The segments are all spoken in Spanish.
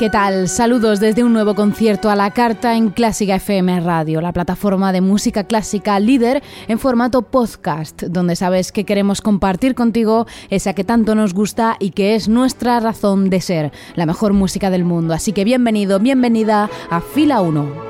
¿Qué tal? Saludos desde un nuevo concierto a la carta en Clásica FM Radio, la plataforma de música clásica líder en formato podcast, donde sabes que queremos compartir contigo esa que tanto nos gusta y que es nuestra razón de ser, la mejor música del mundo. Así que bienvenido, bienvenida a Fila 1.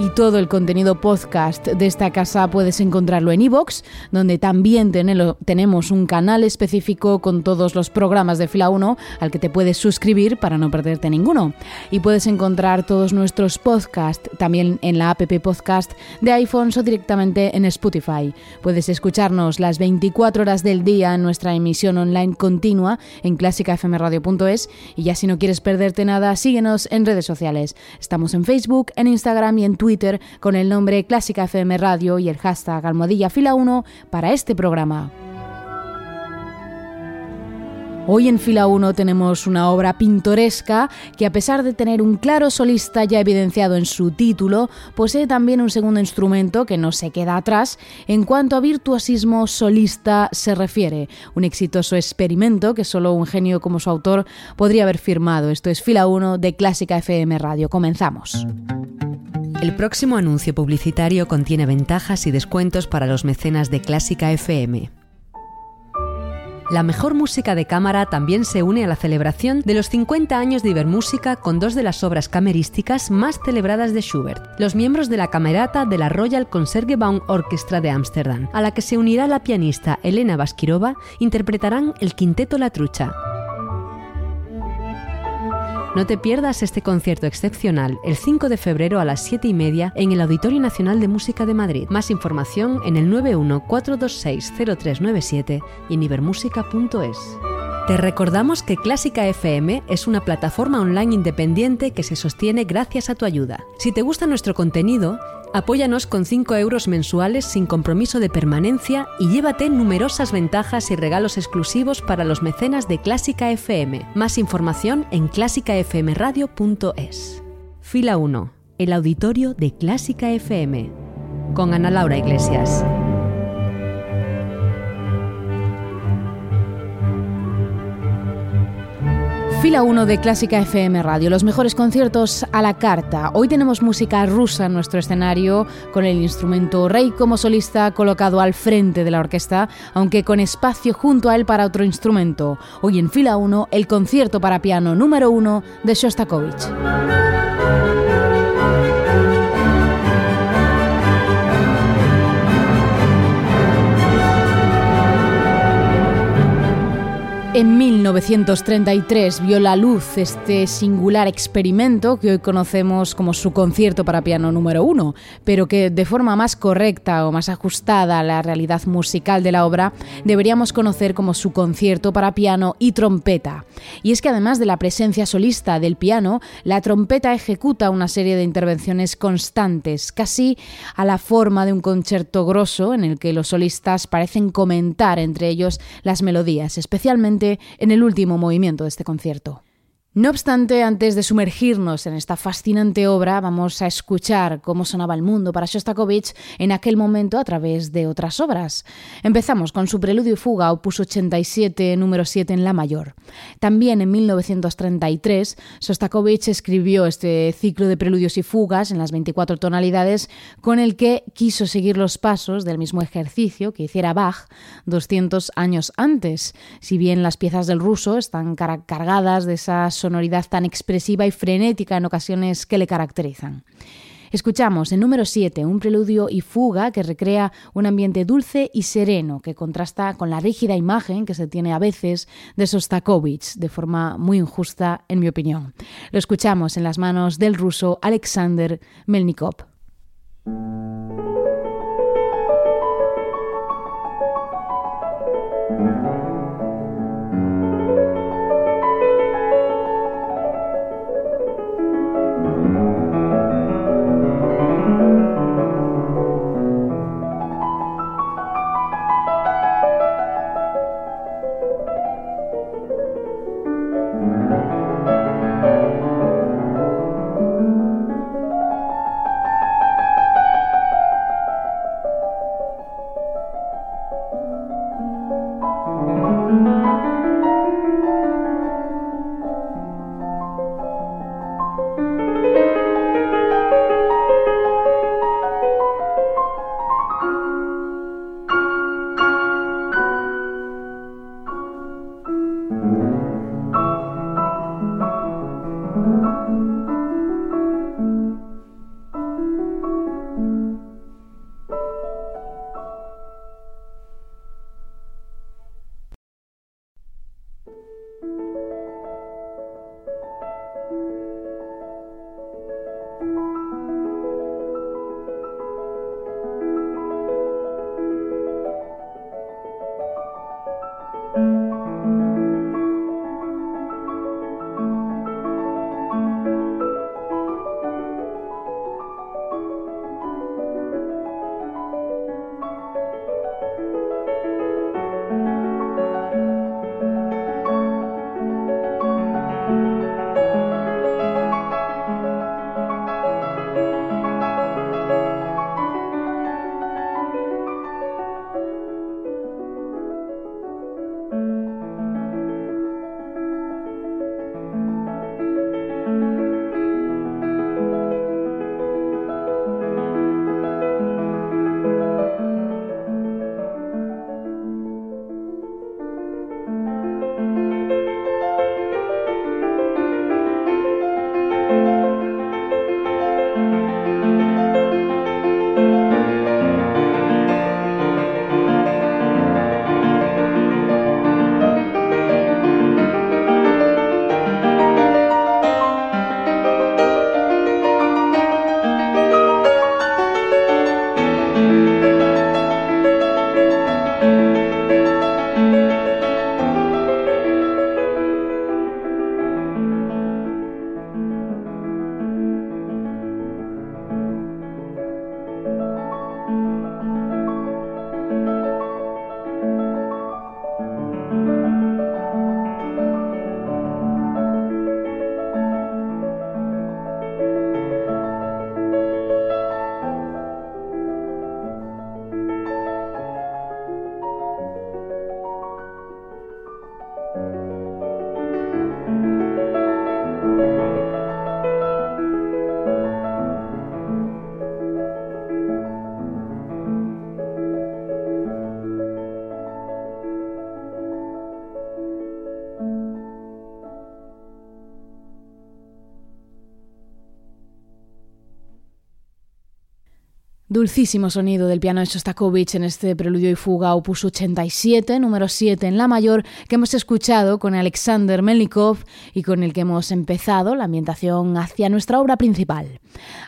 y todo el contenido podcast de esta casa puedes encontrarlo en iVoox, donde también tenemos un canal específico con todos los programas de Fila 1 al que te puedes suscribir para no perderte ninguno. Y puedes encontrar todos nuestros podcasts también en la app podcast de iPhones o directamente en Spotify. Puedes escucharnos las 24 horas del día en nuestra emisión online continua en clásicafmradio.es y ya si no quieres perderte nada, síguenos en redes sociales. Estamos en Facebook, en Instagram y en Twitter con el nombre Clásica FM Radio y el hashtag Almohadilla Fila 1 para este programa. Hoy en fila 1 tenemos una obra pintoresca que a pesar de tener un claro solista ya evidenciado en su título, posee también un segundo instrumento que no se queda atrás en cuanto a virtuosismo solista se refiere. Un exitoso experimento que solo un genio como su autor podría haber firmado. Esto es fila 1 de Clásica FM Radio. Comenzamos. El próximo anuncio publicitario contiene ventajas y descuentos para los mecenas de Clásica FM. La mejor música de cámara también se une a la celebración de los 50 años de Ibermúsica con dos de las obras camerísticas más celebradas de Schubert, los miembros de la camerata de la Royal Concertgebouw Orchestra de Ámsterdam, a la que se unirá la pianista Elena Baskirova, interpretarán el Quinteto La Trucha. No te pierdas este concierto excepcional el 5 de febrero a las 7 y media en el Auditorio Nacional de Música de Madrid. Más información en el 914260397 y en ibermúsica.es. Te recordamos que Clásica FM es una plataforma online independiente que se sostiene gracias a tu ayuda. Si te gusta nuestro contenido, Apóyanos con 5 euros mensuales sin compromiso de permanencia y llévate numerosas ventajas y regalos exclusivos para los mecenas de Clásica FM. Más información en clásicafmradio.es. Fila 1. El auditorio de Clásica FM. Con Ana Laura Iglesias. Fila 1 de Clásica FM Radio, los mejores conciertos a la carta. Hoy tenemos música rusa en nuestro escenario, con el instrumento rey como solista colocado al frente de la orquesta, aunque con espacio junto a él para otro instrumento. Hoy en Fila 1, el concierto para piano número 1 de Shostakovich. En 1933 vio la luz este singular experimento que hoy conocemos como su concierto para piano número uno, pero que de forma más correcta o más ajustada a la realidad musical de la obra deberíamos conocer como su concierto para piano y trompeta. Y es que además de la presencia solista del piano, la trompeta ejecuta una serie de intervenciones constantes, casi a la forma de un concierto grosso en el que los solistas parecen comentar entre ellos las melodías, especialmente en el último movimiento de este concierto. No obstante, antes de sumergirnos en esta fascinante obra, vamos a escuchar cómo sonaba el mundo para Shostakovich en aquel momento a través de otras obras. Empezamos con su Preludio y Fuga, opus 87, número 7 en La mayor. También en 1933, Shostakovich escribió este ciclo de preludios y fugas en las 24 tonalidades con el que quiso seguir los pasos del mismo ejercicio que hiciera Bach 200 años antes. Si bien las piezas del ruso están cargadas de esas sonoridad tan expresiva y frenética en ocasiones que le caracterizan. Escuchamos en número 7 un preludio y fuga que recrea un ambiente dulce y sereno que contrasta con la rígida imagen que se tiene a veces de Sostakovich, de forma muy injusta en mi opinión. Lo escuchamos en las manos del ruso Alexander Melnikov. Dulcísimo sonido del piano de Shostakovich en este preludio y fuga opus 87, número 7 en la mayor, que hemos escuchado con Alexander Melnikov y con el que hemos empezado la ambientación hacia nuestra obra principal.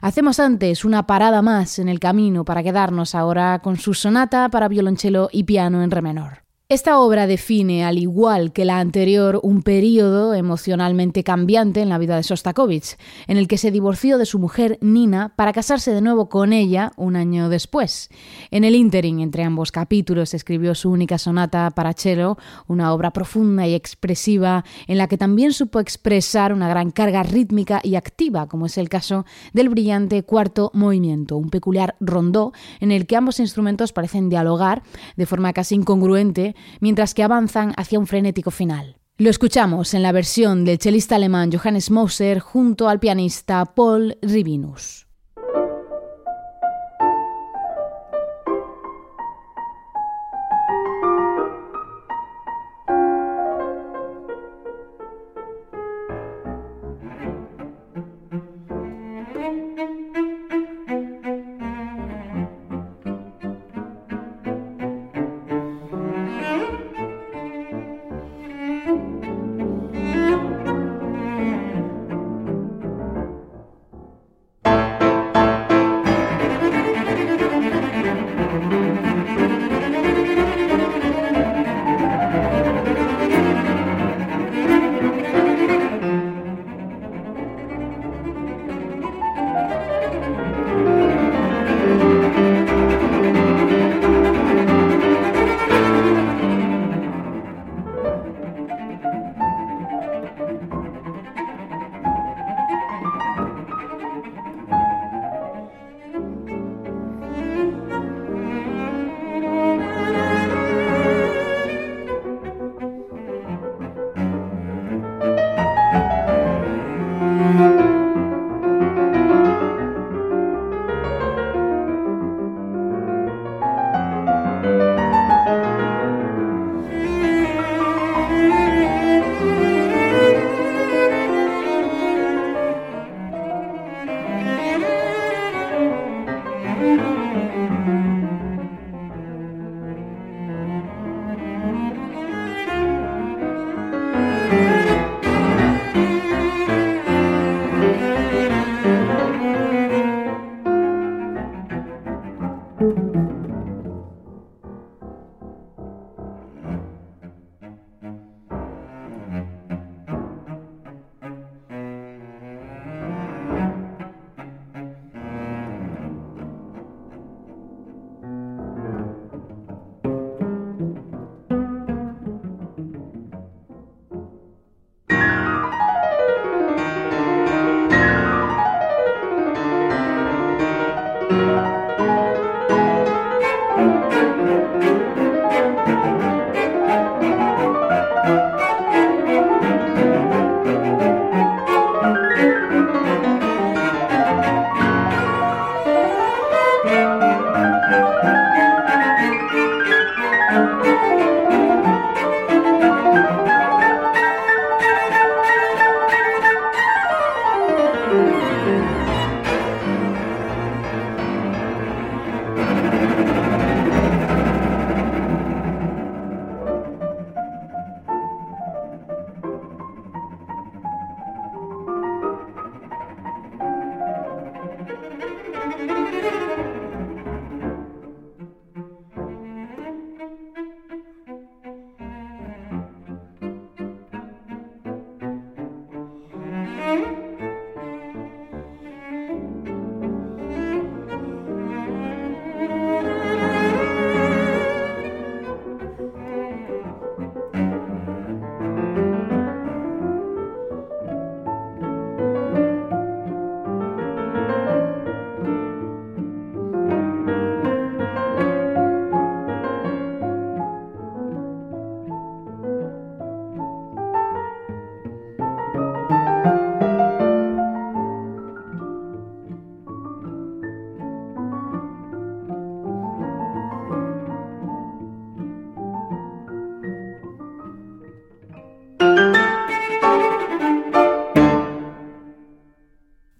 Hacemos antes una parada más en el camino para quedarnos ahora con su sonata para violonchelo y piano en re menor. Esta obra define, al igual que la anterior, un periodo emocionalmente cambiante en la vida de Sostakovich, en el que se divorció de su mujer Nina para casarse de nuevo con ella un año después. En el ínterin entre ambos capítulos escribió su única sonata para cello, una obra profunda y expresiva en la que también supo expresar una gran carga rítmica y activa, como es el caso del brillante cuarto movimiento, un peculiar rondó en el que ambos instrumentos parecen dialogar de forma casi incongruente mientras que avanzan hacia un frenético final. Lo escuchamos en la versión del chelista alemán Johannes Moser junto al pianista Paul Ribinus.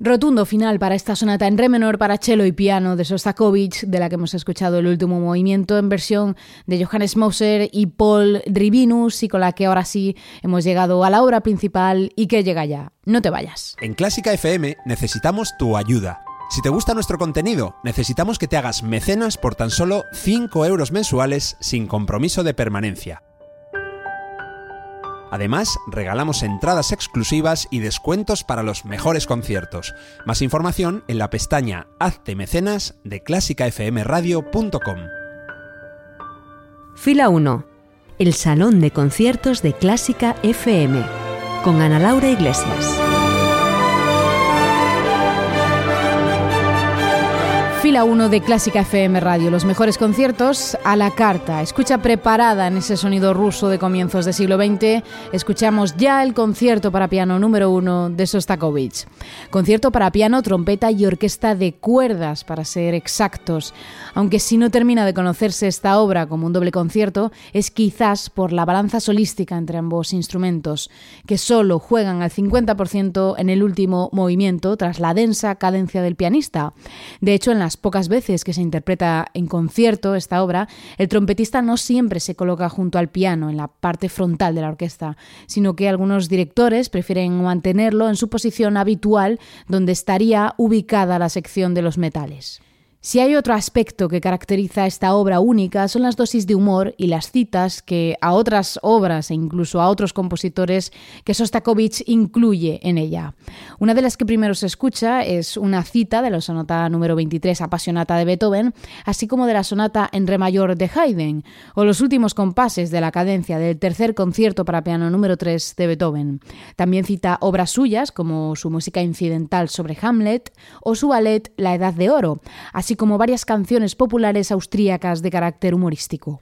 Rotundo final para esta sonata en re menor para cello y piano de Sostakovich, de la que hemos escuchado el último movimiento en versión de Johannes Moser y Paul Drivinus, y con la que ahora sí hemos llegado a la obra principal y que llega ya. No te vayas. En Clásica FM necesitamos tu ayuda. Si te gusta nuestro contenido, necesitamos que te hagas mecenas por tan solo 5 euros mensuales sin compromiso de permanencia. Además, regalamos entradas exclusivas y descuentos para los mejores conciertos. Más información en la pestaña Hazte Mecenas de clásicafmradio.com. Fila 1. El Salón de Conciertos de Clásica FM. Con Ana Laura Iglesias. Fila 1 de Clásica FM Radio, los mejores conciertos a la carta. Escucha preparada en ese sonido ruso de comienzos del siglo XX. Escuchamos ya el concierto para piano número 1 de Sostakovich. Concierto para piano, trompeta y orquesta de cuerdas, para ser exactos. Aunque si no termina de conocerse esta obra como un doble concierto, es quizás por la balanza solística entre ambos instrumentos, que solo juegan al 50% en el último movimiento tras la densa cadencia del pianista. De hecho, en las pocas veces que se interpreta en concierto esta obra, el trompetista no siempre se coloca junto al piano en la parte frontal de la orquesta, sino que algunos directores prefieren mantenerlo en su posición habitual donde estaría ubicada la sección de los metales. Si hay otro aspecto que caracteriza esta obra única son las dosis de humor y las citas que a otras obras e incluso a otros compositores que Sostakovich incluye en ella. Una de las que primero se escucha es una cita de la sonata número 23 apasionata de Beethoven, así como de la sonata en re mayor de Haydn, o los últimos compases de la cadencia del tercer concierto para piano número 3 de Beethoven. También cita obras suyas como su música incidental sobre Hamlet o su ballet La Edad de Oro, así como varias canciones populares austríacas de carácter humorístico.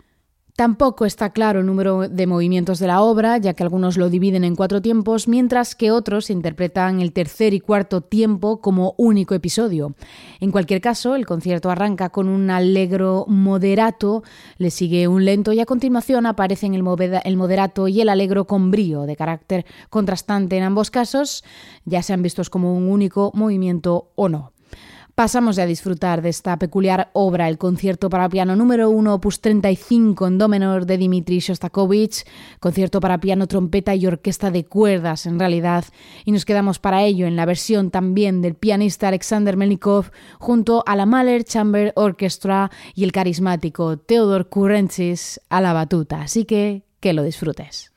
Tampoco está claro el número de movimientos de la obra, ya que algunos lo dividen en cuatro tiempos, mientras que otros interpretan el tercer y cuarto tiempo como único episodio. En cualquier caso, el concierto arranca con un allegro moderato, le sigue un lento y a continuación aparecen el, el moderato y el allegro con brío, de carácter contrastante en ambos casos, ya sean vistos como un único movimiento o no. Pasamos a disfrutar de esta peculiar obra, el concierto para piano número 1, opus 35 en do menor de Dmitri Shostakovich, concierto para piano, trompeta y orquesta de cuerdas en realidad, y nos quedamos para ello en la versión también del pianista Alexander Melnikov junto a la Mahler Chamber Orchestra y el carismático Theodor Kurentzis a la batuta, así que que lo disfrutes.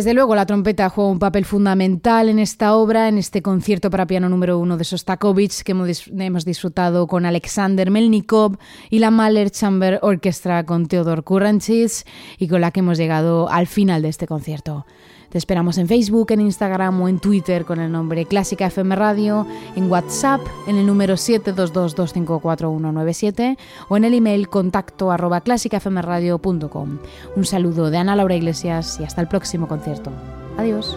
Desde luego, la trompeta juega un papel fundamental en esta obra, en este concierto para piano número uno de Sostakovich que hemos disfrutado con Alexander Melnikov y la Mahler Chamber Orchestra con Theodor Kuranchis y con la que hemos llegado al final de este concierto. Te esperamos en Facebook, en Instagram o en Twitter con el nombre Clásica FM Radio, en WhatsApp en el número 722254197 o en el email contacto arroba clásicafmradio.com. Un saludo de Ana Laura Iglesias y hasta el próximo concierto. Adiós.